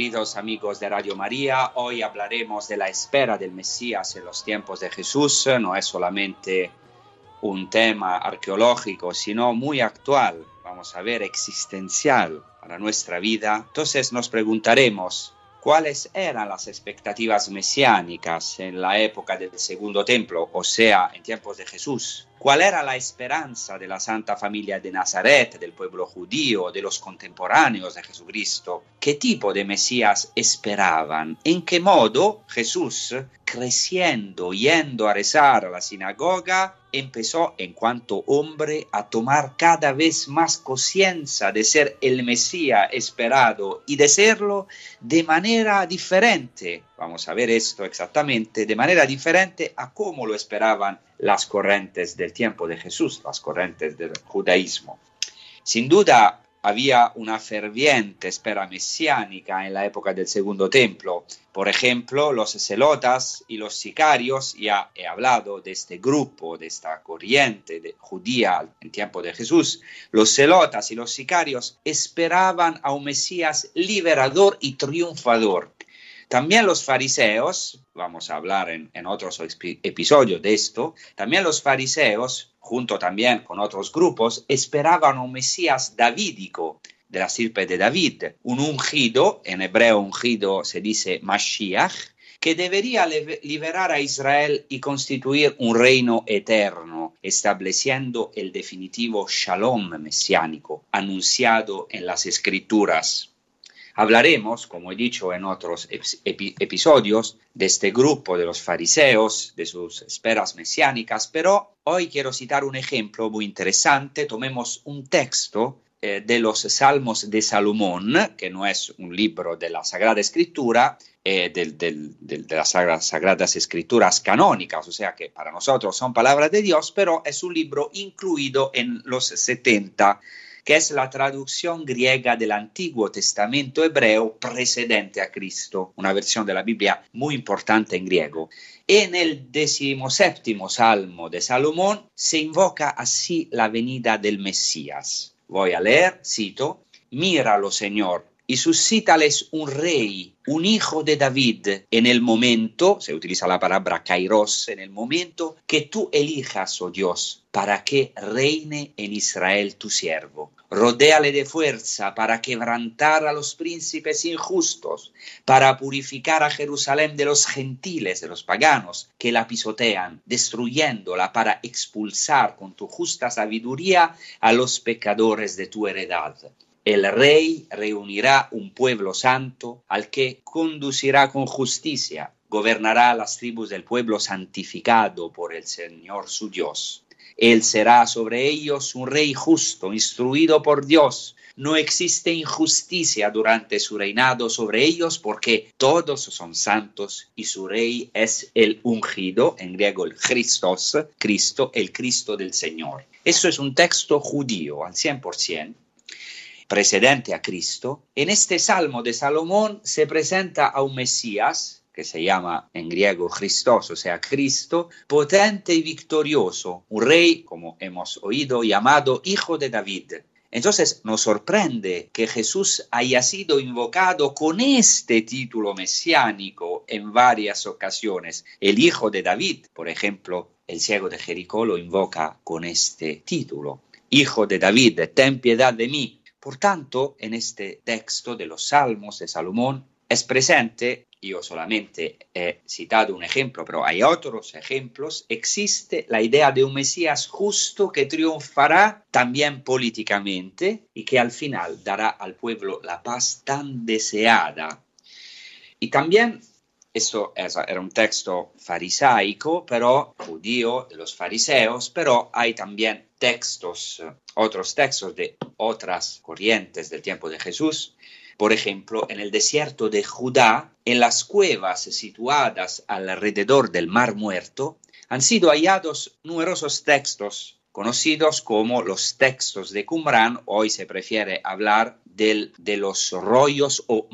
Queridos amigos de Radio María, hoy hablaremos de la espera del Mesías en los tiempos de Jesús. No es solamente un tema arqueológico, sino muy actual, vamos a ver, existencial para nuestra vida. Entonces nos preguntaremos, ¿cuáles eran las expectativas mesiánicas en la época del Segundo Templo, o sea, en tiempos de Jesús? ¿Cuál era la esperanza de la Santa Familia de Nazaret, del pueblo judío, de los contemporáneos de Jesucristo? ¿Qué tipo de Mesías esperaban? ¿En qué modo Jesús, creciendo, yendo a rezar a la sinagoga, empezó en cuanto hombre a tomar cada vez más conciencia de ser el Mesías esperado y de serlo de manera diferente? Vamos a ver esto exactamente, de manera diferente a cómo lo esperaban las corrientes del tiempo de Jesús, las corrientes del judaísmo. Sin duda había una ferviente espera mesiánica en la época del Segundo Templo. Por ejemplo, los celotas y los sicarios, ya he hablado de este grupo, de esta corriente de judía en tiempo de Jesús, los celotas y los sicarios esperaban a un Mesías liberador y triunfador. También los fariseos, vamos a hablar en, otros episodios de esto, también los fariseos, junto también con otros grupos, esperaban un Mesías davídico, de la sirpe de David, un ungido, en hebreo ungido se dice Mashiach, que debería liberar a Israel y constituir un reino eterno, estableciendo el definitivo shalom mesiánico anunciado en las escrituras. Hablaremos, como he dicho en otros episodios, de este grupo de los fariseos, de sus esperas mesiánicas, pero hoy quiero citar un ejemplo muy interesante. Tomemos un texto eh, de los Salmos de Salomón, que no es un libro de la Sagrada Escritura, eh, de las Sagradas Escrituras canónicas, o sea que para nosotros son palabras de Dios, pero es un libro incluido en los 70 que es la traducción griega del Antiguo Testamento hebreo precedente a Cristo, una versión de la Biblia muy importante en griego. En el decimoséptimo salmo de Salomón se invoca así la venida del Mesías. Voy a leer, cito, Míralo, Señor, y suscítales un rey, un hijo de David, en el momento, se utiliza la palabra kairos, en el momento que tú elijas, oh Dios, para que reine en Israel tu siervo. Rodéale de fuerza para quebrantar a los príncipes injustos, para purificar a Jerusalén de los gentiles, de los paganos, que la pisotean, destruyéndola para expulsar con tu justa sabiduría a los pecadores de tu heredad. El rey reunirá un pueblo santo al que conducirá con justicia, gobernará las tribus del pueblo santificado por el Señor su Dios. Él será sobre ellos un rey justo, instruido por Dios. No existe injusticia durante su reinado sobre ellos porque todos son santos y su rey es el ungido, en griego el Christos, Cristo, el Cristo del Señor. Eso es un texto judío al 100% precedente a Cristo, en este Salmo de Salomón se presenta a un Mesías, que se llama en griego Christos, o sea, Cristo, potente y victorioso, un rey, como hemos oído, llamado Hijo de David. Entonces nos sorprende que Jesús haya sido invocado con este título mesiánico en varias ocasiones. El Hijo de David, por ejemplo, el ciego de Jericó lo invoca con este título. Hijo de David, ten piedad de mí. Por tanto, en este texto de los Salmos de Salomón es presente yo solamente he citado un ejemplo, pero hay otros ejemplos, existe la idea de un Mesías justo que triunfará también políticamente y que al final dará al pueblo la paz tan deseada. Y también, esto era un texto farisaico, pero judío de los fariseos, pero hay también textos, otros textos de otras corrientes del tiempo de Jesús por ejemplo, en el desierto de Judá, en las cuevas situadas alrededor del Mar Muerto, han sido hallados numerosos textos conocidos como los textos de Qumran, hoy se prefiere hablar de los rollos o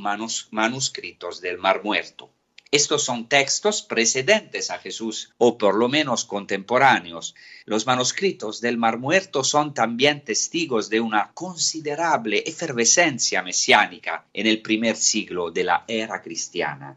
manuscritos del Mar Muerto. Estos son textos precedentes a Jesús o por lo menos contemporáneos. Los manuscritos del Mar Muerto son también testigos de una considerable efervescencia mesiánica en el primer siglo de la era cristiana.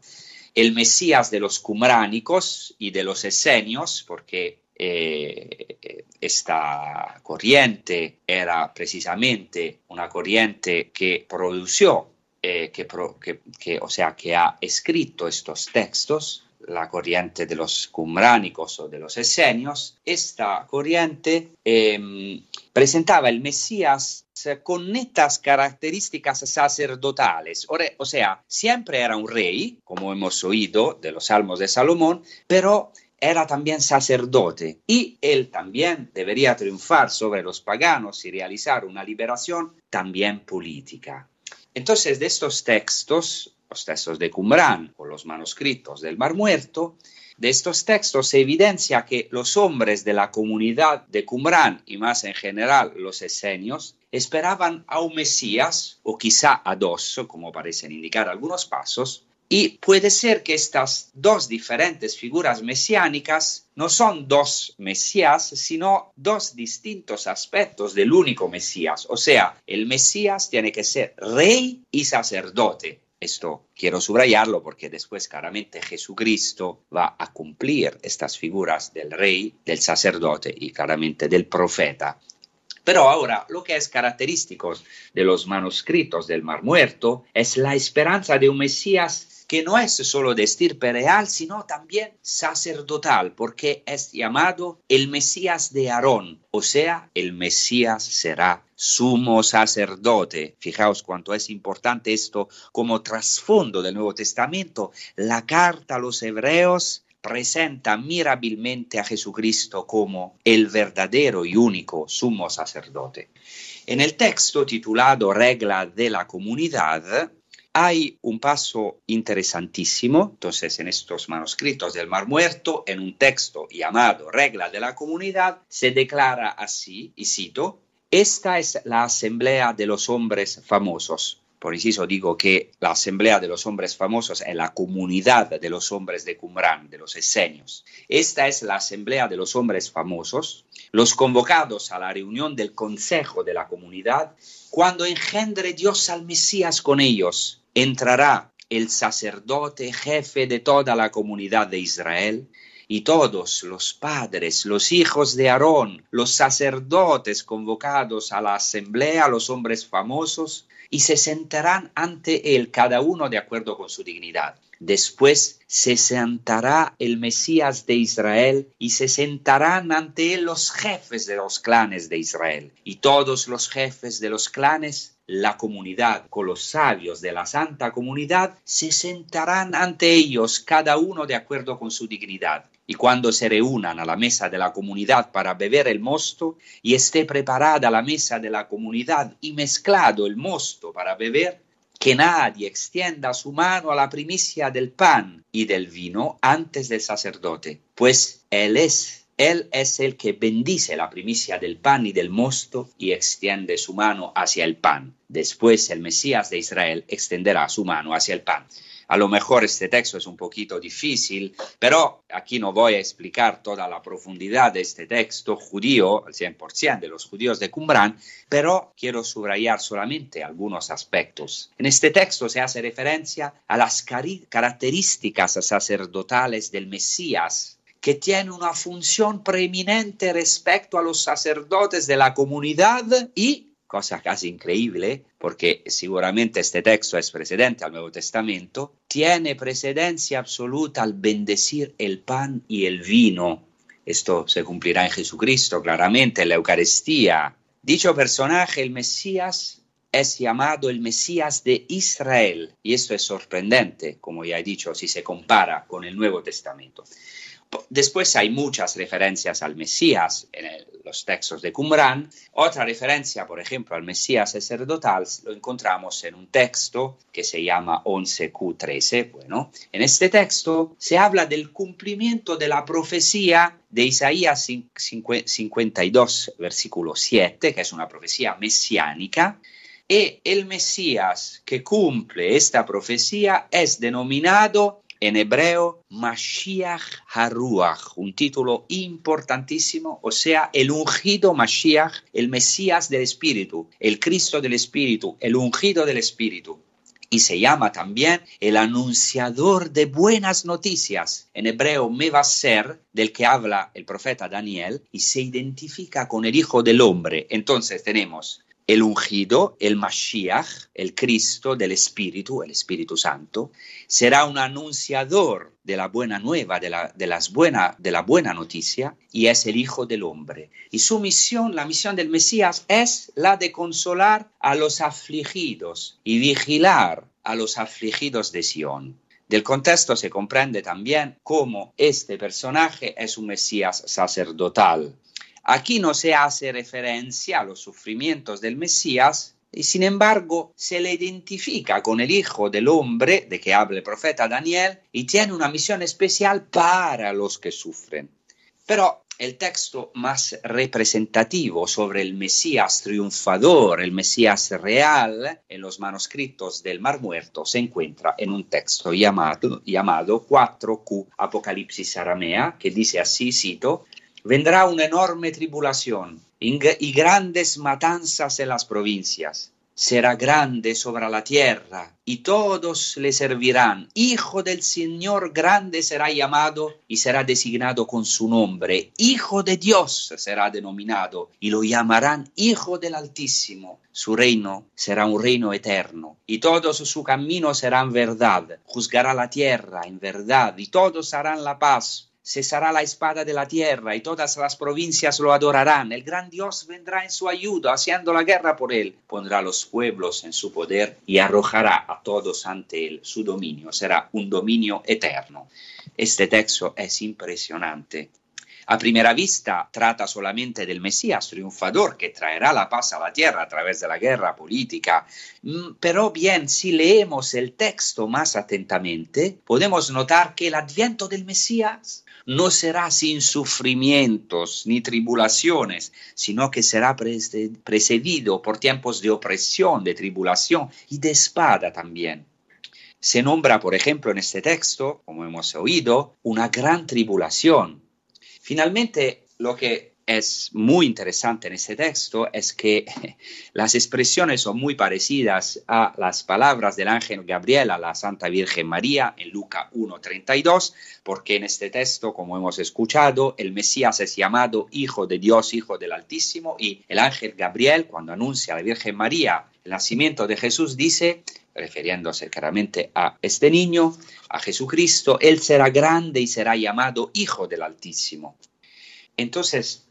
El Mesías de los cumránicos y de los esenios, porque eh, esta corriente era precisamente una corriente que produjo eh, que, o sea, que ha escrito estos textos, la corriente de los cumránicos o de los esenios, esta corriente em, presentaba el Mesías con netas características sacerdotales, o sea, siempre era un rey, como hemos oído de los salmos de Salomón, pero era también sacerdote y él también debería triunfar sobre los paganos y realizar una liberación también política. Entonces, de estos textos, los textos de Qumran o los manuscritos del Mar Muerto, de estos textos se evidencia que los hombres de la comunidad de Qumran y más en general los esenios esperaban a un Mesías o quizá a dos, como parecen indicar algunos pasos, y puede ser que estas dos diferentes figuras mesiánicas no son dos Mesías, sino dos distintos aspectos del único Mesías. O sea, el Mesías tiene que ser rey y sacerdote. Esto quiero subrayarlo porque después claramente Jesucristo va a cumplir estas figuras del rey, del sacerdote y claramente del profeta. Pero ahora, lo que es característico de los manuscritos del Mar Muerto es la esperanza de un Mesías que no es solo de estirpe real, sino también sacerdotal, porque es llamado el Mesías de Aarón, o sea, el Mesías será sumo sacerdote. Fijaos cuánto es importante esto como trasfondo del Nuevo Testamento. La carta a los hebreos presenta mirabilmente a Jesucristo como el verdadero y único sumo sacerdote. En el texto titulado Regla de la Comunidad, hay un paso interesantísimo, entonces en estos manuscritos del Mar Muerto, en un texto llamado Regla de la Comunidad, se declara así, y cito, esta es la asamblea de los hombres famosos. Por inciso digo que la asamblea de los hombres famosos es la comunidad de los hombres de Qumran, de los esenios. Esta es la asamblea de los hombres famosos, los convocados a la reunión del consejo de la comunidad, cuando engendre Dios al Mesías con ellos entrará el sacerdote jefe de toda la comunidad de Israel, y todos los padres, los hijos de Aarón, los sacerdotes convocados a la asamblea, los hombres famosos, y se sentarán ante él cada uno de acuerdo con su dignidad. Después se sentará el Mesías de Israel y se sentarán ante él los jefes de los clanes de Israel. Y todos los jefes de los clanes la comunidad, con los sabios de la santa comunidad, se sentarán ante ellos cada uno de acuerdo con su dignidad. Y cuando se reúnan a la mesa de la comunidad para beber el mosto y esté preparada la mesa de la comunidad y mezclado el mosto para beber, que nadie extienda su mano a la primicia del pan y del vino antes del sacerdote, pues él es él es el que bendice la primicia del pan y del mosto y extiende su mano hacia el pan. Después el Mesías de Israel extenderá su mano hacia el pan. A lo mejor este texto es un poquito difícil, pero aquí no voy a explicar toda la profundidad de este texto judío, al 100% de los judíos de Qumran, pero quiero subrayar solamente algunos aspectos. En este texto se hace referencia a las características sacerdotales del Mesías que tiene una función preeminente respecto a los sacerdotes de la comunidad y cosa casi increíble, porque seguramente este texto es precedente al Nuevo Testamento, tiene precedencia absoluta al bendecir el pan y el vino. Esto se cumplirá en Jesucristo, claramente, en la Eucaristía. Dicho personaje, el Mesías, es llamado el Mesías de Israel. Y esto es sorprendente, como ya he dicho, si se compara con el Nuevo Testamento. Después hay muchas referencias al Mesías en los textos de Qumran. Otra referencia, por ejemplo, al Mesías sacerdotal lo encontramos en un texto que se llama 11Q13. Bueno, en este texto se habla del cumplimiento de la profecía de Isaías 52, versículo 7, que es una profecía mesiánica. Y el Mesías que cumple esta profecía es denominado en hebreo Mashiach Haruach, un título importantísimo, o sea, el ungido Mashiach, el Mesías del Espíritu, el Cristo del Espíritu, el ungido del Espíritu. Y se llama también el anunciador de buenas noticias, en hebreo Mevaser, del que habla el profeta Daniel, y se identifica con el Hijo del Hombre. Entonces tenemos el ungido, el Mashiach, el Cristo del Espíritu, el Espíritu Santo, será un anunciador de la buena nueva, de la, las buena, de la buena noticia, y es el Hijo del Hombre. Y su misión, la misión del Mesías, es la de consolar a los afligidos y vigilar a los afligidos de Sión. Del contexto se comprende también cómo este personaje es un Mesías sacerdotal Aquí no se hace referencia a los sufrimientos del Mesías y sin embargo se le identifica con el Hijo del Hombre de que habla el profeta Daniel y tiene una misión especial para los que sufren. Pero el texto más representativo sobre el Mesías triunfador, el Mesías real, en los manuscritos del Mar Muerto se encuentra en un texto llamado, llamado 4Q Apocalipsis Aramea, que dice así, cito, vendrá una enorme tribulación y grandes matanzas en las provincias. Será grande sobre la tierra y todos le servirán. Hijo del Señor grande será llamado y será designado con su nombre. Hijo de Dios será denominado y lo llamarán Hijo del Altísimo. Su reino será un reino eterno y todos sus caminos serán verdad. Juzgará la tierra en verdad y todos harán la paz cesará la espada de la tierra y todas las provincias lo adorarán. El gran Dios vendrá en su ayuda, haciendo la guerra por él. Pondrá los pueblos en su poder y arrojará a todos ante él. Su dominio será un dominio eterno. Este texto es impresionante a primera vista trata solamente del Mesías triunfador que traerá la paz a la tierra a través de la guerra política, mm, pero bien, si leemos el texto más atentamente, podemos notar que el adviento del Mesías no será sin sufrimientos ni tribulaciones, sino que será precedido por tiempos de opresión, de tribulación y de espada también. Se nombra, por ejemplo, en este texto, como hemos oído, una gran tribulación, Finalmente, lo que es muy interesante en este texto es que las expresiones son muy parecidas a las palabras del ángel Gabriel a la Santa Virgen María en Lucas 1.32, porque en este texto, como hemos escuchado, el Mesías es llamado Hijo de Dios, Hijo del Altísimo, y el ángel Gabriel, cuando anuncia a la Virgen María el nacimiento de Jesús, dice, refiriéndose claramente a este niño, a Jesucristo, Él será grande y será llamado Hijo del Altísimo. Entonces,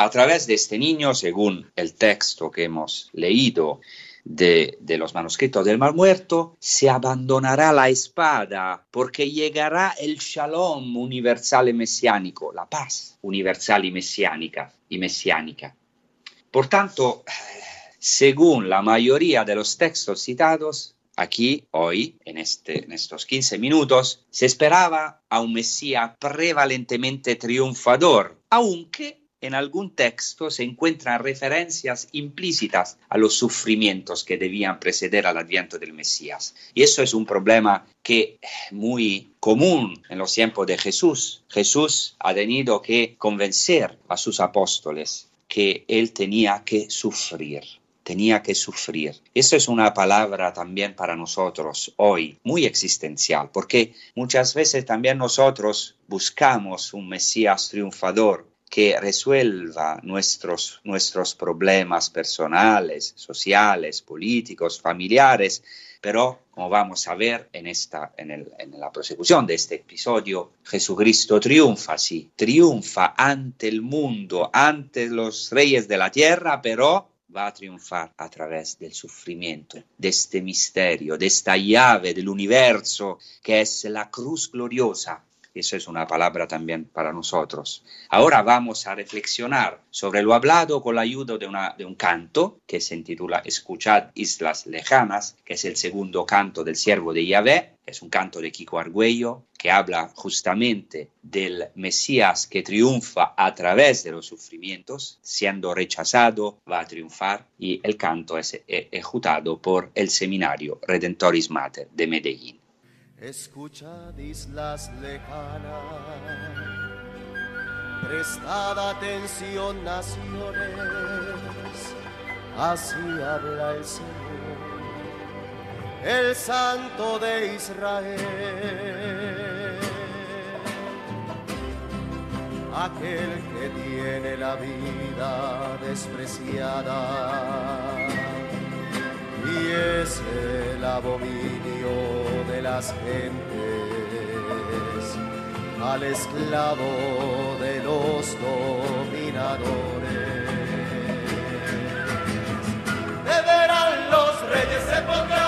a través de este niño, según el texto que hemos leído de, los manuscritos del Mar Muerto, se abandonará la espada porque llegará el shalom universal y mesiánico, la paz universal y mesiánica. Y mesiánica. Por tanto, según la mayoría de los textos citados, Aquí, hoy, en, este, en estos 15 minutos, se esperaba a un Mesías prevalentemente triunfador, aunque en algún texto se encuentran referencias implícitas a los sufrimientos que debían preceder al adviento del Mesías. Y eso es un problema que muy común en los tiempos de Jesús. Jesús ha tenido que convencer a sus apóstoles que él tenía que sufrir tenía que sufrir. Eso es una palabra también para nosotros hoy, muy existencial, porque muchas veces también nosotros buscamos un Mesías triunfador que resuelva nuestros, nuestros problemas personales, sociales, políticos, familiares, pero como vamos a ver en, esta, en, el, en, la prosecución de este episodio, Jesucristo triunfa, sí, triunfa ante el mundo, ante los reyes de la tierra, pero va a triunfar a través del sufrimiento, de este misterio, de esta llave del universo que es la cruz gloriosa eso es una palabra también para nosotros. Ahora vamos a reflexionar sobre lo hablado con la ayuda de, un canto que se intitula Escuchad Islas Lejanas, que es el segundo canto del siervo de Yahvé. Es un canto de Kiko Argüello que habla justamente del Mesías que triunfa a través de los sufrimientos, siendo rechazado, va a triunfar y el canto es ejecutado por el seminario Redentoris Mater de Medellín. Escuchad islas lejanas, prestad atención naciones, así habla el Señor, el Santo de Israel, aquel que tiene la vida despreciada y es el abominio las gentes, al esclavo de los dominadores. Deberán los reyes se pondrán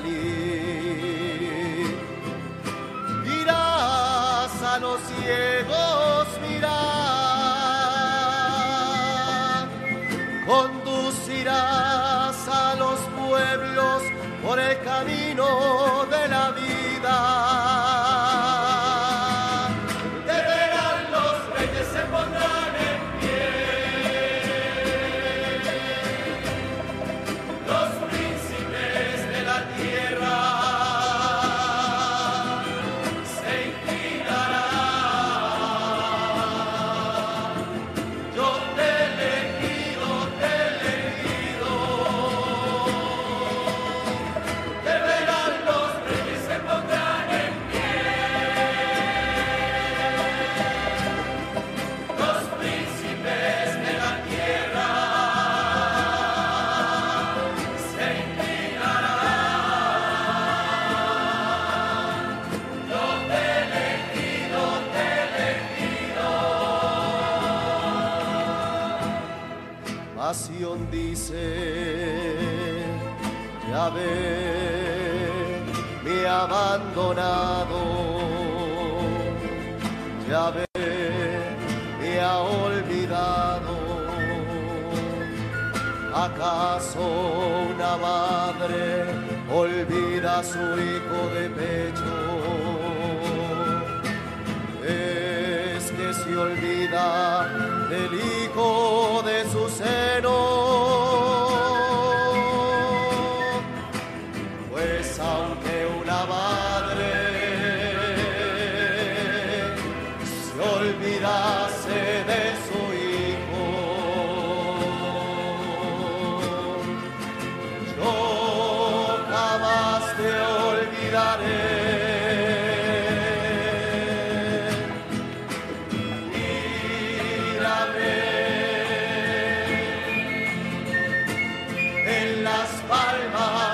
salir. A los ciegos mirar. Conducirás a los pueblos por el camino las palmas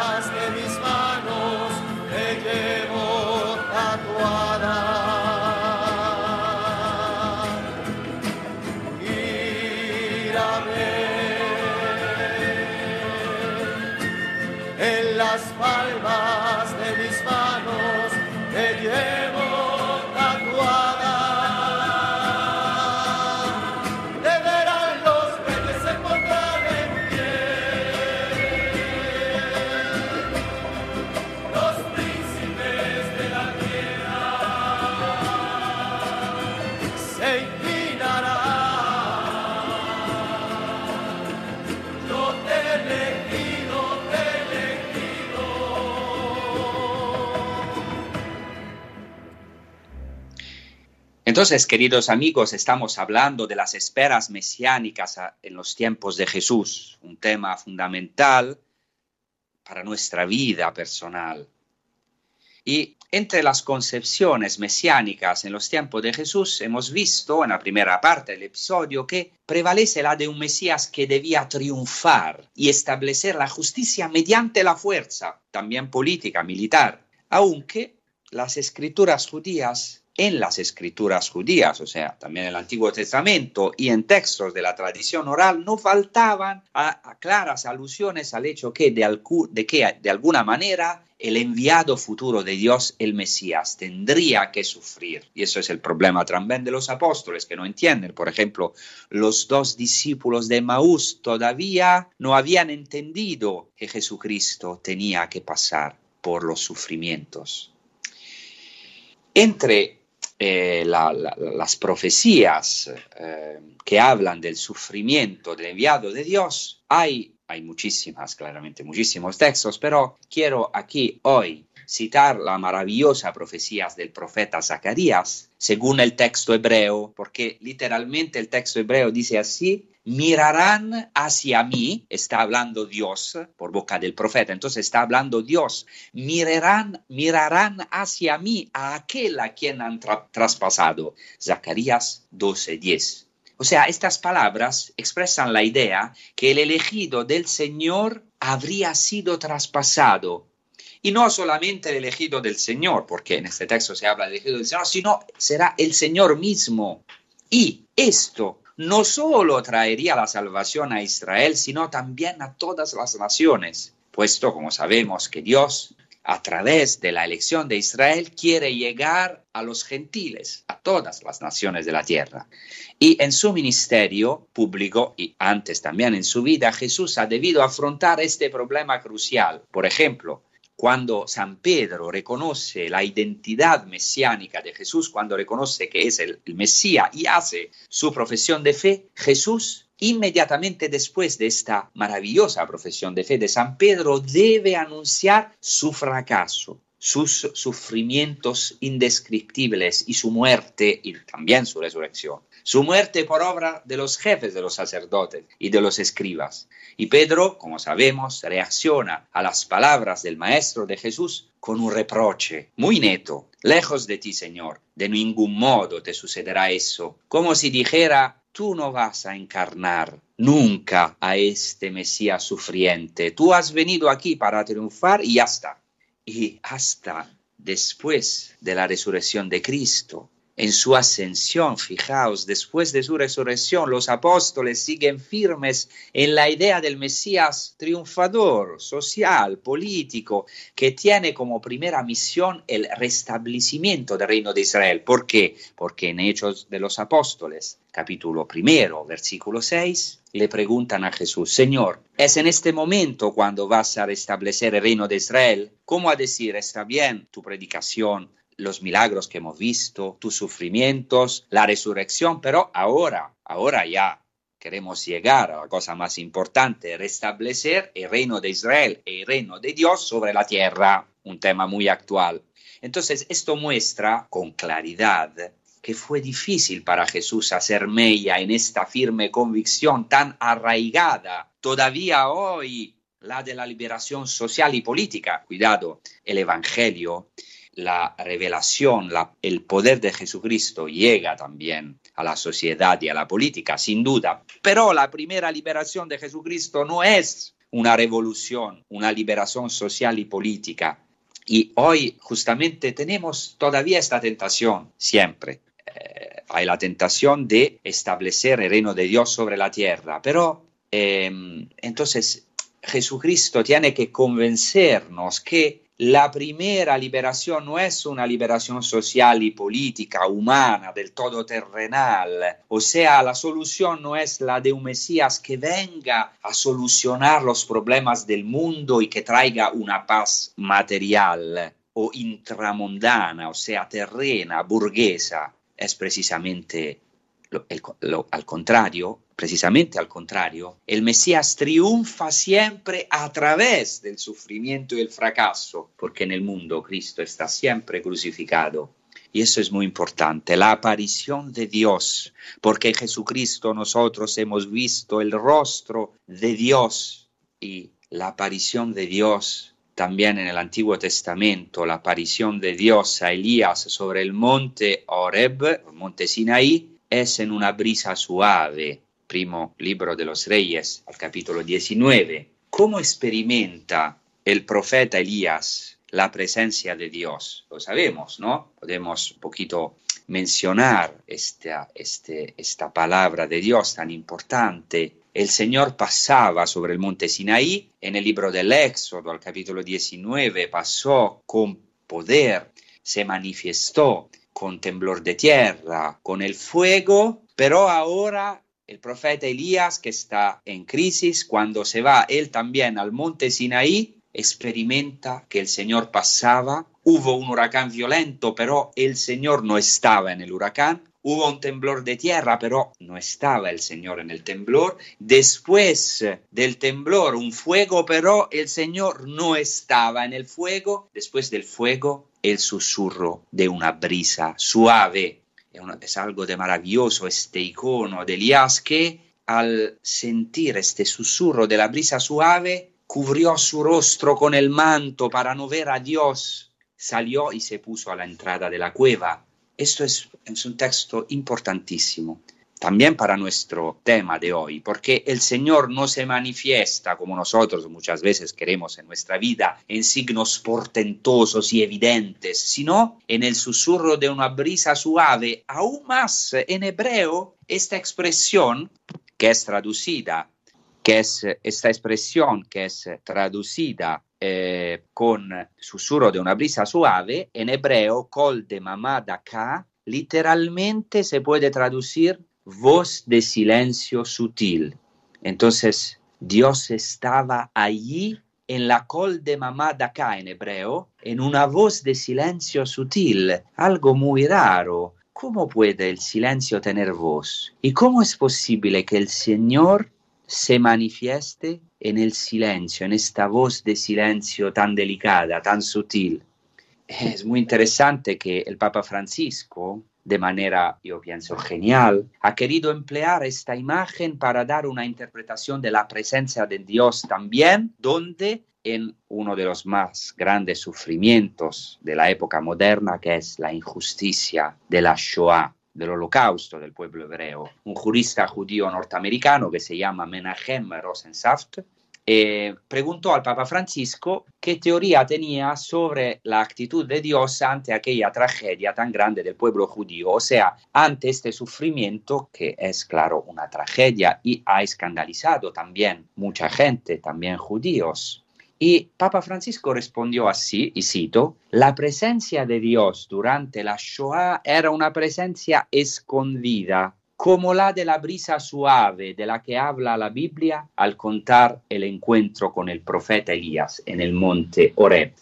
Entonces, queridos amigos, estamos hablando de las esperas mesiánicas en los tiempos de Jesús, un tema fundamental para nuestra vida personal. Y entre las concepciones mesiánicas en los tiempos de Jesús hemos visto en la primera parte del episodio que prevalece la de un Mesías que debía triunfar y establecer la justicia mediante la fuerza, también política, militar, aunque las escrituras judías, en las escrituras judías, o sea, también en el Antiguo Testamento y en textos de la tradición oral, no faltaban claras alusiones al hecho que de, de que de alguna manera el enviado futuro de Dios, el Mesías, tendría que sufrir. Y eso es el problema también de los apóstoles que no entienden. Por ejemplo, los dos discípulos de Maús todavía no habían entendido que Jesucristo tenía que pasar por los sufrimientos. Entre eh, la- la- las profecías eh, que hablan del sufrimiento del enviado de Dios, hay, hay muchísimas, claramente, muchísimos textos, pero quiero aquí hoy citar la maravillosa profecía del profeta Zacarías, según el texto hebreo, porque literalmente el texto hebreo dice así, mirarán hacia mí, está hablando Dios por boca del profeta, entonces está hablando Dios, mirarán, mirarán hacia mí a aquel a quien han tra- traspasado. Zacarías 12:10. O sea, estas palabras expresan la idea que el elegido del Señor habría sido traspasado. Y no solamente el elegido del Señor, porque en este texto se habla del elegido del Señor, sino será el Señor mismo. Y esto no solo traería la salvación a Israel, sino también a todas las naciones, puesto como sabemos que Dios, a través de la elección de Israel, quiere llegar a los gentiles, a todas las naciones de la tierra. Y en su ministerio público y antes también en su vida, Jesús ha debido afrontar este problema crucial. Por ejemplo, cuando San Pedro reconoce la identidad mesiánica de Jesús, cuando reconoce que es el, el Mesías y hace su profesión de fe, Jesús inmediatamente después de esta maravillosa profesión de fe de San Pedro debe anunciar su fracaso, sus sufrimientos indescriptibles y su muerte y también su resurrección. Su muerte por obra de los jefes de los sacerdotes y de los escribas. Y Pedro, como sabemos, reacciona a las palabras del Maestro de Jesús con un reproche muy neto. Lejos de ti, Señor, de ningún modo te sucederá eso. Como si dijera, tú no vas a encarnar nunca a este Mesías sufriente. Tú has venido aquí para triunfar y ya está. Y hasta después de la resurrección de Cristo, en su ascensión, fijaos, después de su resurrección, los apóstoles siguen firmes en la idea del Mesías triunfador, social, político, que tiene como primera misión el restablecimiento del reino de Israel. ¿Por qué? Porque en Hechos de los Apóstoles, capítulo primero, versículo 6, le preguntan a Jesús, Señor, ¿es en este momento cuando vas a restablecer el reino de Israel? ¿Cómo a decir, está bien tu predicación, los milagros que hemos visto, tus sufrimientos, la resurrección, pero ahora, ahora ya queremos llegar a la cosa más importante, restablecer el reino de Israel, el reino de Dios sobre la tierra, un tema muy actual. Entonces, esto muestra con claridad que fue difícil para Jesús hacer mella en esta firme convicción tan arraigada. Todavía hoy, la de la liberación social y política, cuidado, el Evangelio la revelación, el poder de Jesucristo llega también a la sociedad y a la política, sin duda. Pero la primera liberación de Jesucristo no es una revolución, una liberación social y política. Y hoy justamente tenemos todavía esta tentación, siempre. Eh, hay la tentación de establecer el reino de Dios sobre la tierra, pero em, entonces Jesucristo tiene que convencernos que la primera liberación no es una liberación social y política, humana, del todo terrenal. O sea, la solución no es la de un Mesías que venga a solucionar los problemas del mundo y que traiga una paz material o intramundana, o sea, terrena, burguesa. Es precisamente al contrario, precisamente al contrario, el Mesías triunfa siempre a través del sufrimiento y el fracaso, porque en el mundo Cristo está siempre crucificado. Y eso es muy importante, la aparición de Dios, porque en Jesucristo nosotros hemos visto el rostro de Dios y la aparición de Dios también en el Antiguo Testamento, la aparición de Dios a Elías sobre el monte Oreb, el monte Sinaí, es en una brisa suave, primo libro de los reyes, al capítulo 19. ¿Cómo experimenta el profeta Elías la presencia de Dios? Lo sabemos, ¿no? Podemos un poquito mencionar esta, este, esta palabra de Dios tan importante. El Señor pasaba sobre el monte Sinaí, en el libro del Éxodo, al capítulo 19, pasó con poder, se manifestó con temblor de tierra, con el fuego, pero ahora el profeta Elías, que está en crisis, cuando se va él también al monte Sinaí, experimenta que el Señor pasaba, hubo un huracán violento, pero el Señor no estaba en el huracán, hubo un temblor de tierra, pero no estaba el Señor en el temblor. Después del temblor, un fuego, pero el Señor no estaba en el fuego. Después del fuego, el susurro de una brisa suave. Es, algo de maravilloso este icono de Elías que al sentir este susurro de la brisa suave, cubrió su rostro con el manto para no ver a Dios. Salió y se puso a la entrada de la cueva. Esto es un texto importantísimo también para nuestro tema de hoy, porque el Señor no se manifiesta como nosotros muchas veces queremos en nuestra vida, en signos portentosos y evidentes, sino en el susurro de una brisa suave, aún más en hebreo, esta expresión que es traducida, que es esta expresión que es traducida eh, con susurro de una brisa suave, en hebreo, kol de mamada ka, literalmente se puede traducir voz de silencio sutil. Entonces Dios estaba allí en la col de mamá de acá en hebreo, en una voz de silencio sutil, algo muy raro. ¿Cómo puede el silencio tener voz? ¿Y cómo es posible que el Señor se manifieste en el silencio, en esta voz de silencio tan delicada, tan sutil? Es muy interesante que el Papa Francisco de manera, yo pienso, genial, ha querido emplear esta imagen para dar una interpretación de la presencia de Dios también, donde en uno de los más grandes sufrimientos de la época moderna, que es la injusticia de la Shoah, del holocausto del pueblo hebreo. Un jurista judío norteamericano que se llama Menachem Rosensaft eh, preguntó al Papa Francisco qué teoría tenía sobre la actitud de Dios ante aquella tragedia tan grande del pueblo judío, o sea, ante este sufrimiento que es, claro, una tragedia y ha escandalizado también mucha gente, también judíos. Y Papa Francisco respondió así, y cito, la presencia de Dios durante la Shoah era una presencia escondida, como la de la brisa suave de la que habla la Biblia al contar el encuentro con el profeta Elías en el monte Oreb.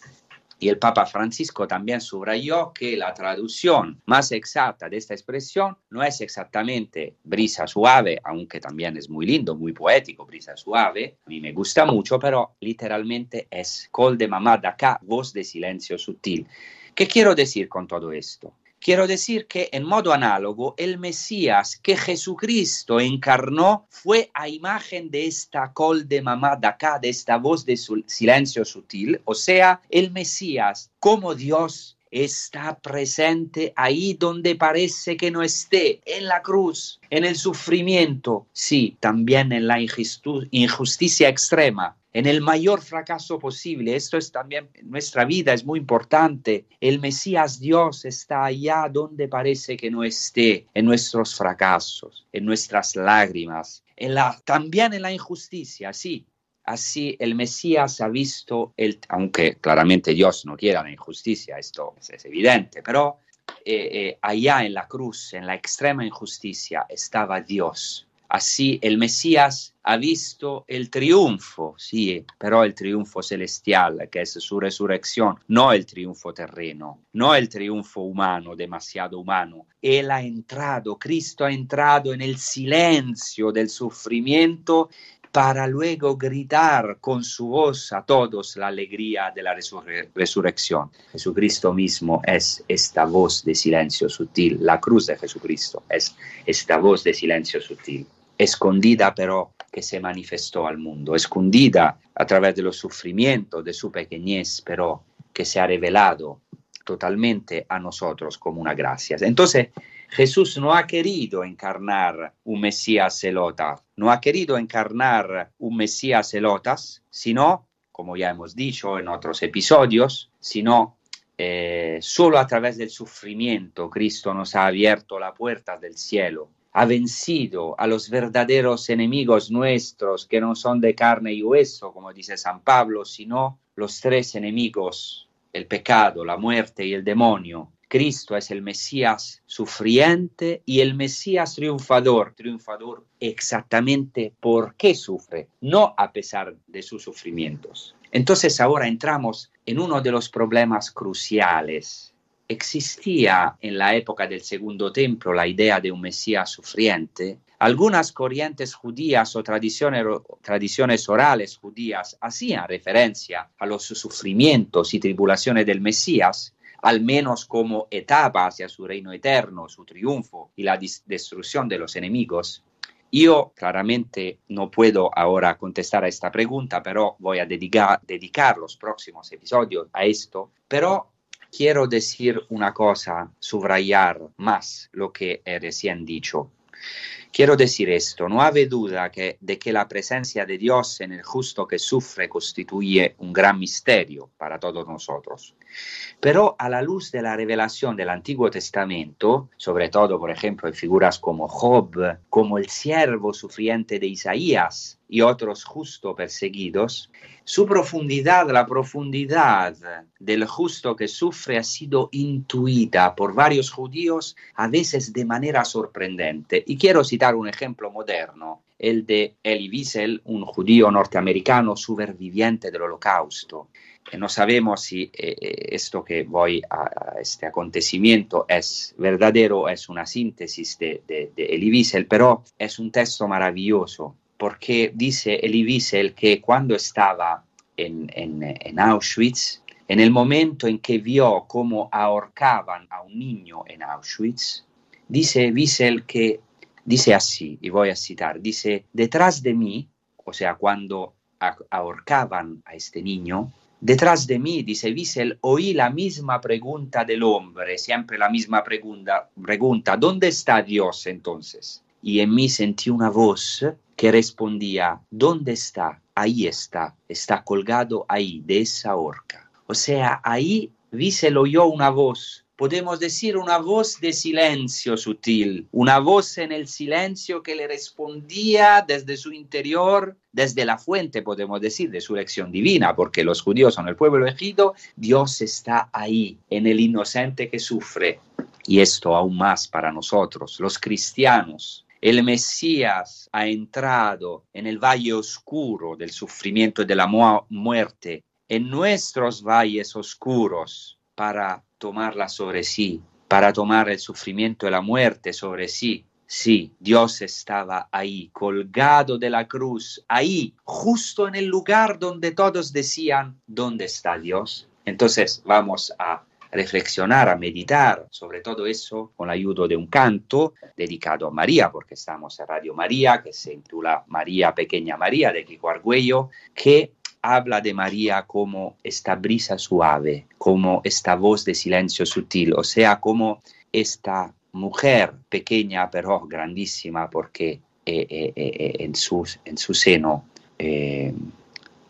Y el Papa Francisco también subrayó que la traducción más exacta de esta expresión no es exactamente brisa suave, aunque también es muy lindo, muy poético, brisa suave, a mí me gusta mucho, pero literalmente es col de mamá de acá, voz de silencio sutil. ¿Qué quiero decir con todo esto? Quiero decir que en modo análogo, el Mesías que Jesucristo encarnó fue a imagen de esta col de mamá de acá, de esta voz de silencio sutil, o sea, el Mesías como Dios está presente ahí donde parece que no esté, en la cruz, en el sufrimiento, sí, también en la injusticia extrema, en el mayor fracaso posible. Esto es también nuestra vida, es muy importante. El Mesías Dios está allá donde parece que no esté, en nuestros fracasos, en nuestras lágrimas, en la, también en la injusticia, sí. Así el Mesías ha visto, el, aunque claramente Dios no quiera la injusticia, esto es evidente, pero eh, eh, allá en la cruz, en la extrema injusticia, estaba Dios Así el Mesías ha visto el triunfo, sí, pero el triunfo celestial, que es su resurrección, no el triunfo terreno, no el triunfo humano, demasiado humano. Él ha entrado, Cristo ha entrado en el silencio del sufrimiento para luego gritar con su voz a todos la alegría de la resurrección. Jesucristo mismo es esta voz de silencio sutil, la cruz de Jesucristo es esta voz de silencio sutil, escondida pero que se manifestó al mundo, escondida a través de los sufrimientos de su pequeñez, pero que se ha revelado totalmente a nosotros como una gracia. Entonces, Jesús no ha querido encarnar un Mesías celota, no ha querido encarnar un Mesías celotas, sino, como ya hemos dicho en otros episodios, sino eh, solo a través del sufrimiento Cristo nos ha abierto la puerta del cielo, ha vencido a los verdaderos enemigos nuestros que no son de carne y hueso, como dice San Pablo, sino los tres enemigos, el pecado, la muerte y el demonio, Cristo es el Mesías sufriente y el Mesías triunfador, triunfador exactamente porque sufre, no a pesar de sus sufrimientos. Entonces ahora entramos en uno de los problemas cruciales. Existía en la época del Segundo Templo la idea de un Mesías sufriente. Algunas corrientes judías o tradiciones, tradiciones orales judías hacían referencia a los sufrimientos y tribulaciones del Mesías, al menos como etapa hacia su reino eterno, su triunfo y la destrucción de los enemigos. Yo claramente no puedo ahora contestar a esta pregunta, pero voy a dedicar, dedicar los próximos episodios a esto. Pero quiero decir una cosa, subrayar más lo que he recién dicho. Quiero decir esto, no cabe duda de que la presencia de Dios en el justo que sufre constituye un gran misterio para todos nosotros. Pero a la luz de la revelación del Antiguo Testamento, sobre todo, por ejemplo, en figuras como Job, como el siervo sufriente de Isaías y otros justo perseguidos, su profundidad, la profundidad del justo que sufre ha sido intuida por varios judíos, a veces de manera sorprendente. Y quiero citar un ejemplo moderno, el de Elie Wiesel, un judío norteamericano superviviente del holocausto. No sabemos si eh, eh, esto que voy a, este acontecimiento es verdadero, es una síntesis de, de, Elie Wiesel, pero es un texto maravilloso porque dice Elie Wiesel que cuando estaba en, en, Auschwitz, en el momento en que vio cómo ahorcaban a un niño en Auschwitz, dice Wiesel que dice así, y voy a citar, dice, detrás de mí, o sea, cuando ahorcaban a este niño, Detrás de mí, dice Wiesel, oí la misma pregunta del hombre, siempre la misma pregunta, pregunta, ¿dónde está Dios entonces? Y en mí sentí una voz que respondía, ¿dónde está? Ahí está, está colgado ahí, de esa horca. O sea, ahí vi se lo oyó una voz podemos decir una voz de silencio sutil, una voz en el silencio que le respondía desde su interior, desde la fuente, podemos decir, de su lección divina, porque los judíos son el pueblo elegido, Dios está ahí, en el inocente que sufre. Y esto aún más para nosotros, los cristianos. El Mesías ha entrado en el valle oscuro del sufrimiento y de la muerte, en nuestros valles oscuros, para tomarla sobre sí, para tomar el sufrimiento y la muerte sobre sí. Sí, Dios estaba ahí, colgado de la cruz, ahí, justo en el lugar donde todos decían, ¿dónde está Dios? Entonces vamos a reflexionar, a meditar sobre todo eso con la ayuda de un canto dedicado a María, porque estamos en Radio María, que se intitula María Pequeña María de Kiko Argüello, que habla de María como esta brisa suave, como esta voz de silencio sutil, o sea, como esta mujer pequeña pero grandísima porque eh, eh, eh, en, su, en su seno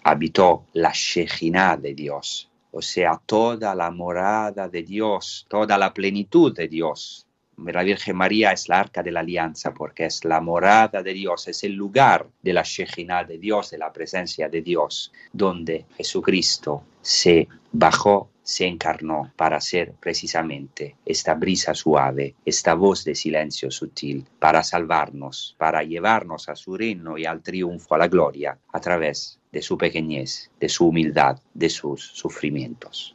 habitó la Shejina de Dios, o sea, toda la morada de Dios, toda la plenitud de Dios la Virgen María es la arca de la alianza porque es la morada de Dios, es el lugar de la Shejina de Dios, de la presencia de Dios, donde Jesucristo se bajó, se encarnó para ser precisamente esta brisa suave, esta voz de silencio sutil, para salvarnos, para llevarnos a su reino y al triunfo, a la gloria, a través de su pequeñez, de su humildad, de sus sufrimientos.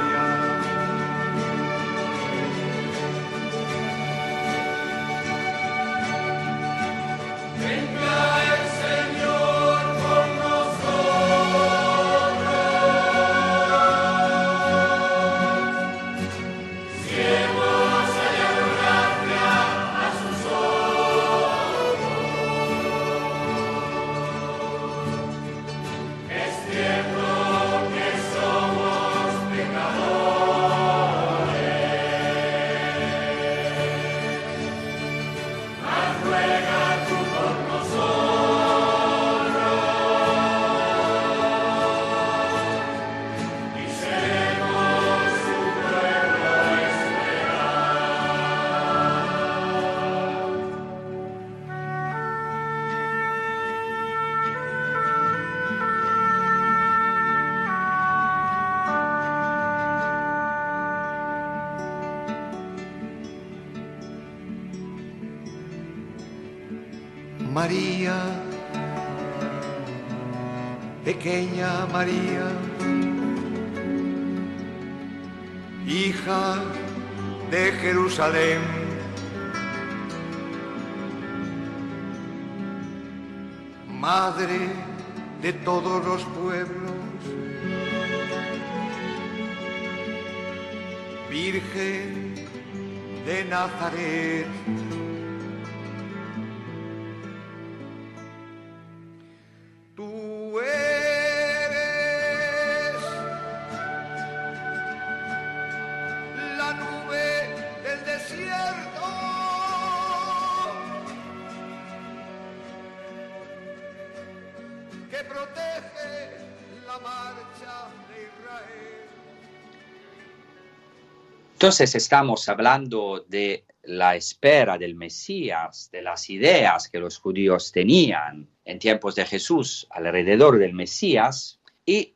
Tú eres la nube del desierto. Que protege la marcha de Israel. Entonces estamos hablando de la espera del Mesías, de las ideas que los judíos tenían en tiempos de Jesús alrededor del Mesías y eh,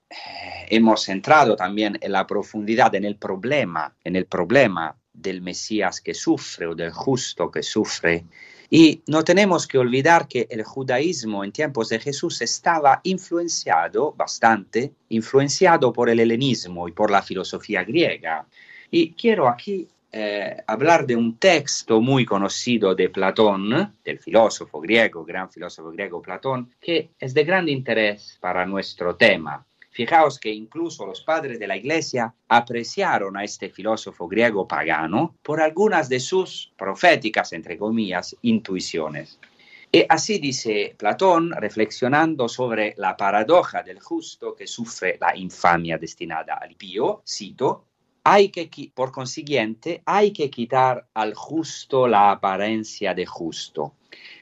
hemos entrado también en la profundidad, en el problema, en el problema del Mesías que sufre o del justo que sufre. Y no tenemos que olvidar que el judaísmo en tiempos de Jesús estaba influenciado bastante, influenciado por el helenismo y por la filosofía griega. Y quiero aquí eh, hablar de un texto muy conocido de Platón, del filósofo griego, gran filósofo griego Platón, que es de gran interés para nuestro tema. Fijaos que incluso los padres de la Iglesia apreciaron a este filósofo griego pagano por algunas de sus proféticas, entre comillas, intuiciones. Y así dice Platón, reflexionando sobre la paradoja del justo que sufre la infamia destinada al pío, cito, hay que, por consiguiente, hay que quitar al justo la apariencia de justo.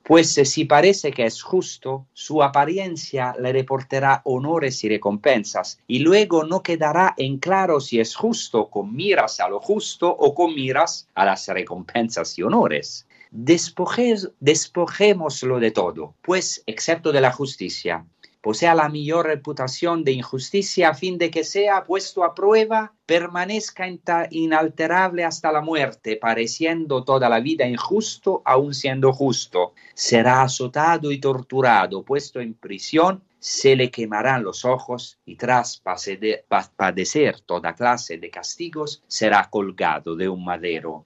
Pues si parece que es justo, su apariencia le reportará honores y recompensas, y luego no quedará en claro si es justo con miras a lo justo o con miras a las recompensas y honores. Despojémoslo de todo, pues, excepto de la justicia, posea la mayor reputación de injusticia a fin de que sea puesto a prueba, permanezca inalterable hasta la muerte, pareciendo toda la vida injusto, aun siendo justo. Será azotado y torturado, puesto en prisión, se le quemarán los ojos y tras padecer toda clase de castigos, será colgado de un madero.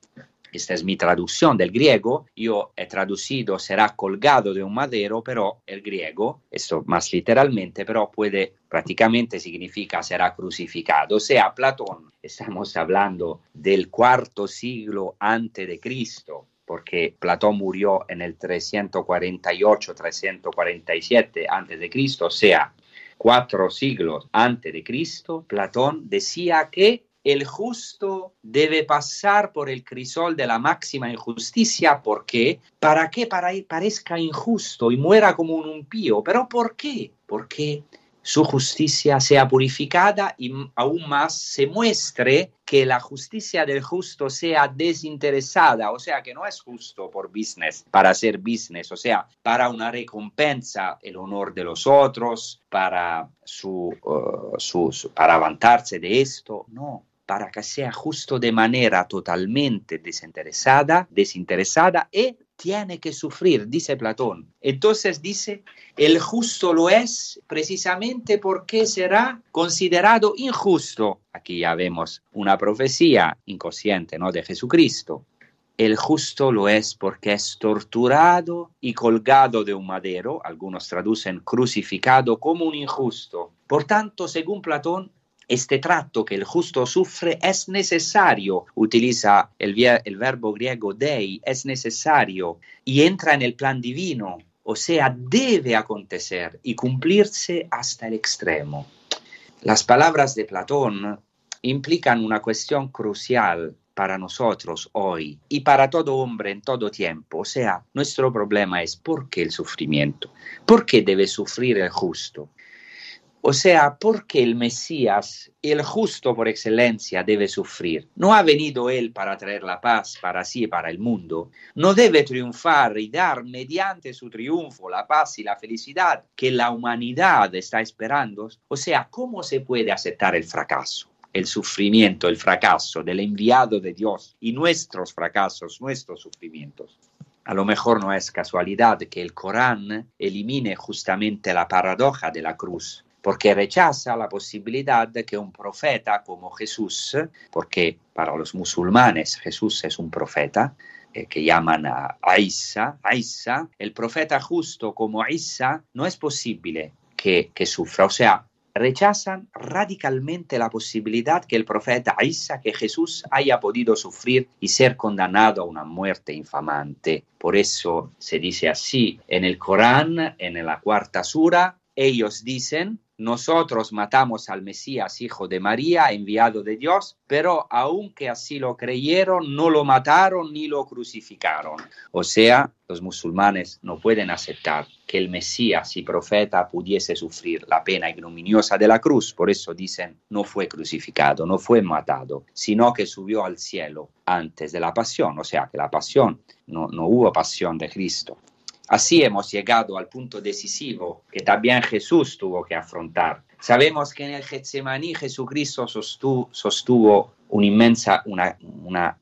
Esta es mi traducción del griego. Yo he traducido será colgado de un madero, pero el griego, esto más literalmente, pero puede prácticamente significa será crucificado. O sea, Platón, estamos hablando del cuarto siglo antes de Cristo porque Platón murió en el 348-347 antes de Cristo, o sea, cuatro siglos antes de Cristo, Platón decía que el justo debe pasar por el crisol de la máxima injusticia. ¿Por qué? Para que parezca injusto y muera como un impío. ¿Pero por qué? Porque su justicia sea purificada y aún más se muestre que la justicia del justo sea desinteresada, o sea, que no es justo por business, para hacer business, o sea, para una recompensa, el honor de los otros, para, su, uh, su, para avanzarse de esto, no, para que sea justo de manera totalmente desinteresada, desinteresada y tiene que sufrir, dice Platón. Entonces dice, el justo lo es precisamente porque será considerado injusto. Aquí ya vemos una profecía inconsciente ¿no? de Jesucristo. El justo lo es porque es torturado y colgado de un madero, algunos traducen crucificado como un injusto. Por tanto, según Platón, este trato que el justo sufre es necesario, utiliza el, verbo griego dei, es necesario y entra en el plan divino, o sea, debe acontecer y cumplirse hasta el extremo. Las palabras de Platón implican una cuestión crucial para nosotros hoy y para todo hombre en todo tiempo. O sea, nuestro problema es ¿por qué el sufrimiento? ¿Por qué debe sufrir el justo? O sea, ¿por qué el Mesías, el justo por excelencia, debe sufrir? No ha venido él para traer la paz para sí y para el mundo. No debe triunfar y dar mediante su triunfo la paz y la felicidad que la humanidad está esperando. O sea, ¿cómo se puede aceptar el fracaso? el sufrimiento, el fracaso del enviado de Dios y nuestros fracasos, nuestros sufrimientos. a lo mejor no es casualidad que el Corán elimine justamente la paradoja de la cruz, porque rechaza la posibilidad de que un profeta como Jesús, porque para los musulmanes Jesús es un profeta, eh, que llaman a Isa, Isa, el profeta justo como Isa, no es posible que, que sufra. O sea, rechazan radicalmente la posibilidad que el profeta Isa, que Jesús haya podido sufrir y ser condenado a una muerte infamante. Por eso se dice así en el Corán, en la cuarta sura, ellos dicen, nosotros matamos al Mesías, hijo de María, enviado de Dios, pero aunque así lo creyeron, no lo mataron ni lo crucificaron. O sea, los musulmanes no pueden aceptar que el Mesías y profeta pudiese sufrir la pena ignominiosa de la cruz. Por eso dicen, no fue crucificado, no fue matado, sino que subió al cielo antes de la pasión. O sea, que la pasión, no, no hubo pasión de Cristo. Así hemos llegado al punto decisivo que también Jesús tuvo que afrontar. Sabemos que en el Getsemaní Jesucristo sostuvo, sostuvo una inmensa, una,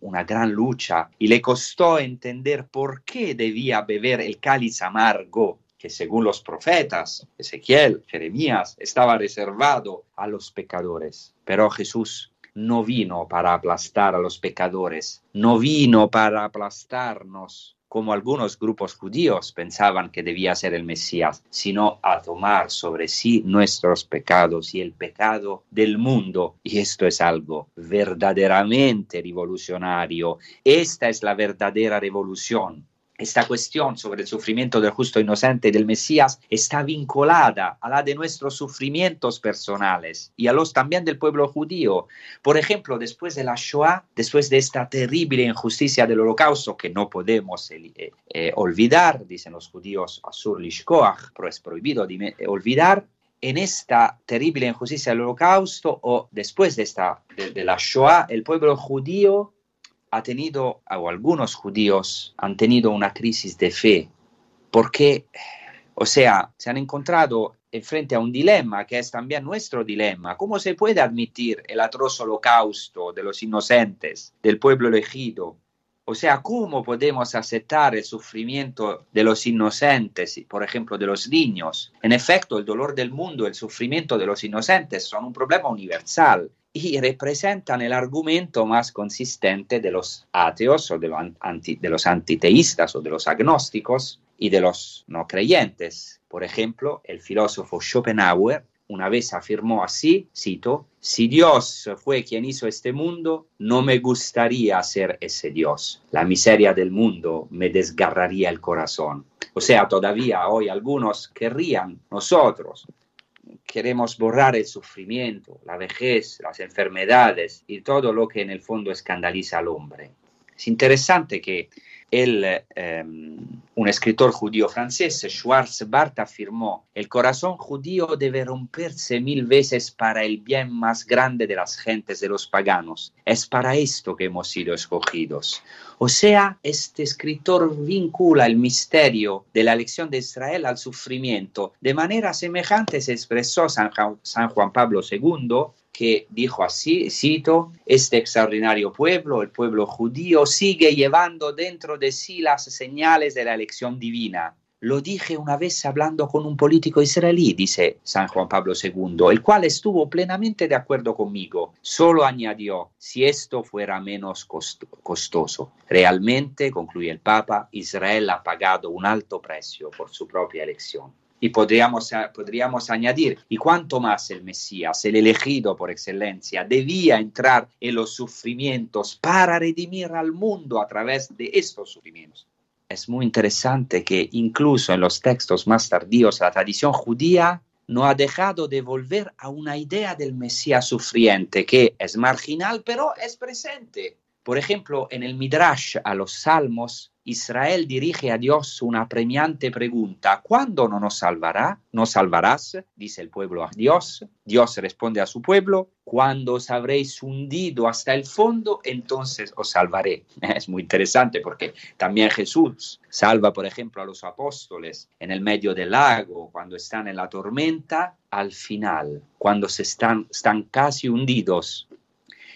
una, gran lucha y le costó entender por qué debía beber el cáliz amargo que según los profetas, Ezequiel, Jeremías, estaba reservado a los pecadores. Pero Jesús no vino para aplastar a los pecadores, no vino para aplastarnos como algunos grupos judíos pensaban que debía ser el Mesías, sino a tomar sobre sí nuestros pecados y el pecado del mundo. Y esto es algo verdaderamente revolucionario. Esta es la verdadera revolución esta cuestión sobre el sufrimiento del justo inocente del Mesías está vinculada a la de nuestros sufrimientos personales y a los también del pueblo judío. Por ejemplo, después de la Shoah, después de esta terrible injusticia del holocausto que no podemos eh, eh, olvidar, dicen los judíos, Asur Lishkoach, pero es prohibido eh, olvidar, en esta terrible injusticia del holocausto o después de, esta, de la Shoah, el pueblo judío ha tenido, o algunos judíos han tenido una crisis de fe, porque, o sea, se han encontrado frente a un dilema que es también nuestro dilema. ¿Cómo se puede admitir el atroz holocausto de los inocentes, del pueblo elegido? O sea, ¿cómo podemos aceptar el sufrimiento de los inocentes, por ejemplo, de los niños? En efecto, el dolor del mundo, el sufrimiento de los inocentes son un problema universal y representan el argumento más consistente de los ateos o de, los antiteístas o de los agnósticos y de los no creyentes. Por ejemplo, el filósofo Schopenhauer una vez afirmó así, cito, si Dios fue quien hizo este mundo, no me gustaría ser ese Dios. La miseria del mundo me desgarraría el corazón. O sea, todavía hoy algunos querrían nosotros queremos borrar el sufrimiento, la vejez, las enfermedades y todo lo que en el fondo escandaliza al hombre. Es interesante que el, em, un escritor judío francés, Schwarzbart, afirmó, el corazón judío debe romperse mil veces para el bien más grande de las gentes, de los paganos. Es para esto que hemos sido escogidos. O sea, este escritor vincula el misterio de la elección de Israel al sufrimiento. De manera semejante se expresó San, San Juan Pablo II que dijo así, cito, este extraordinario pueblo, el pueblo judío, sigue llevando dentro de sí las señales de la elección divina. Lo dije una vez hablando con un político israelí, dice San Juan Pablo II, el cual estuvo plenamente de acuerdo conmigo. Solo añadió, si esto fuera menos costoso. Realmente, concluye el Papa, Israel ha pagado un alto precio por su propia elección. Y podríamos, podríamos añadir, y cuánto más el Mesías, el elegido por excelencia, debía entrar en los sufrimientos para redimir al mundo a través de estos sufrimientos. Es muy interesante que incluso en los textos más tardíos la tradición judía no ha dejado de volver a una idea del Mesías sufriente que es marginal pero es presente. Por ejemplo, en el Midrash a los Salmos Israel dirige a Dios una premiante pregunta. ¿Cuándo no nos salvará? ¿Nos salvarás? Dice el pueblo a Dios. Dios responde a su pueblo. Cuando os habréis hundido hasta el fondo, entonces os salvaré. Es muy interesante porque también Jesús salva, por ejemplo, a los apóstoles en el medio del lago, cuando están en la tormenta, al final, cuando se están, están casi hundidos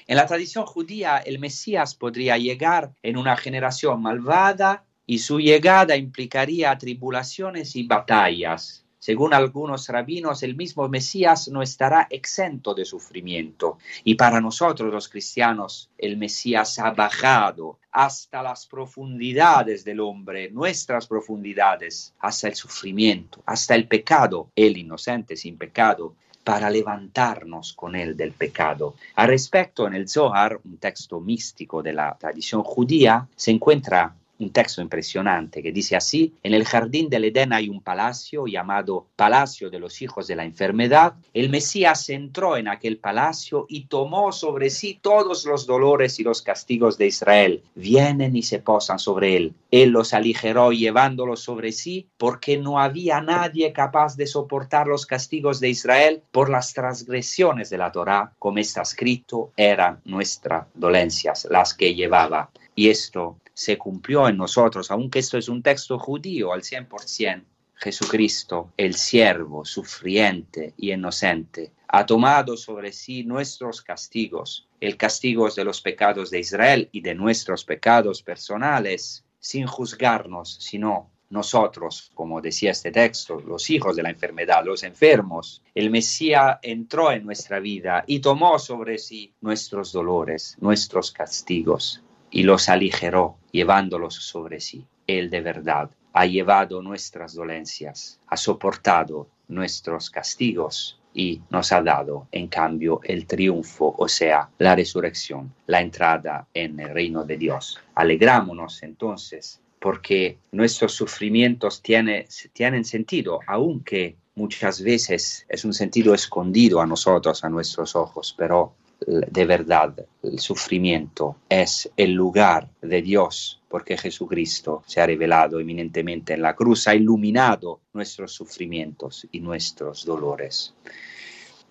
en la tradición judía, el Mesías podría llegar en una generación malvada y su llegada implicaría tribulaciones y batallas. Según algunos rabinos, el mismo Mesías no estará exento de sufrimiento. Y para nosotros los cristianos, el Mesías ha bajado hasta las profundidades del hombre, nuestras profundidades, hasta el sufrimiento, hasta el pecado, el inocente sin pecado, para levantarnos con él del pecado. Al respecto, en el Zohar, un texto místico de la tradición judía, se encuentra un texto impresionante que dice así, en el jardín del Edén hay un palacio llamado Palacio de los Hijos de la Enfermedad. El Mesías entró en aquel palacio y tomó sobre sí todos los dolores y los castigos de Israel. Vienen y se posan sobre él. Él los aligeró llevándolos sobre sí porque no había nadie capaz de soportar los castigos de Israel por las transgresiones de la Torá, como está escrito, eran nuestras dolencias las que llevaba. Y esto se cumplió en nosotros, aunque esto es un texto judío al 100%. Jesucristo, el siervo, sufriente y inocente, ha tomado sobre sí nuestros castigos, el castigo de los pecados de Israel y de nuestros pecados personales, sin juzgarnos, sino nosotros, como decía este texto, los hijos de la enfermedad, los enfermos. El Mesías entró en nuestra vida y tomó sobre sí nuestros dolores, nuestros castigos y los aligeró, llevándolos sobre sí. Él de verdad ha llevado nuestras dolencias, ha soportado nuestros castigos y nos ha dado en cambio el triunfo, o sea, la resurrección, la entrada en el reino de Dios. Alegrámonos entonces porque nuestros sufrimientos tiene, tienen sentido, aunque muchas veces es un sentido escondido a nosotros, a nuestros ojos, pero de verdad el sufrimiento es el lugar de Dios, porque Jesucristo se ha revelado eminentemente en la cruz, ha iluminado nuestros sufrimientos y nuestros dolores.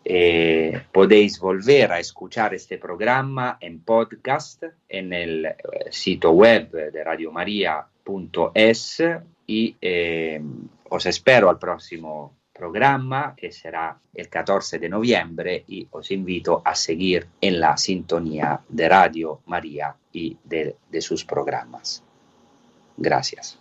Eh, podéis volver a escuchar este programa en podcast en el eh, sitio web de radiomaria.es y eh, os espero al próximo programa que será el 14 de noviembre y os invito a seguir en la sintonía de Radio María y de, de sus programas. Gracias.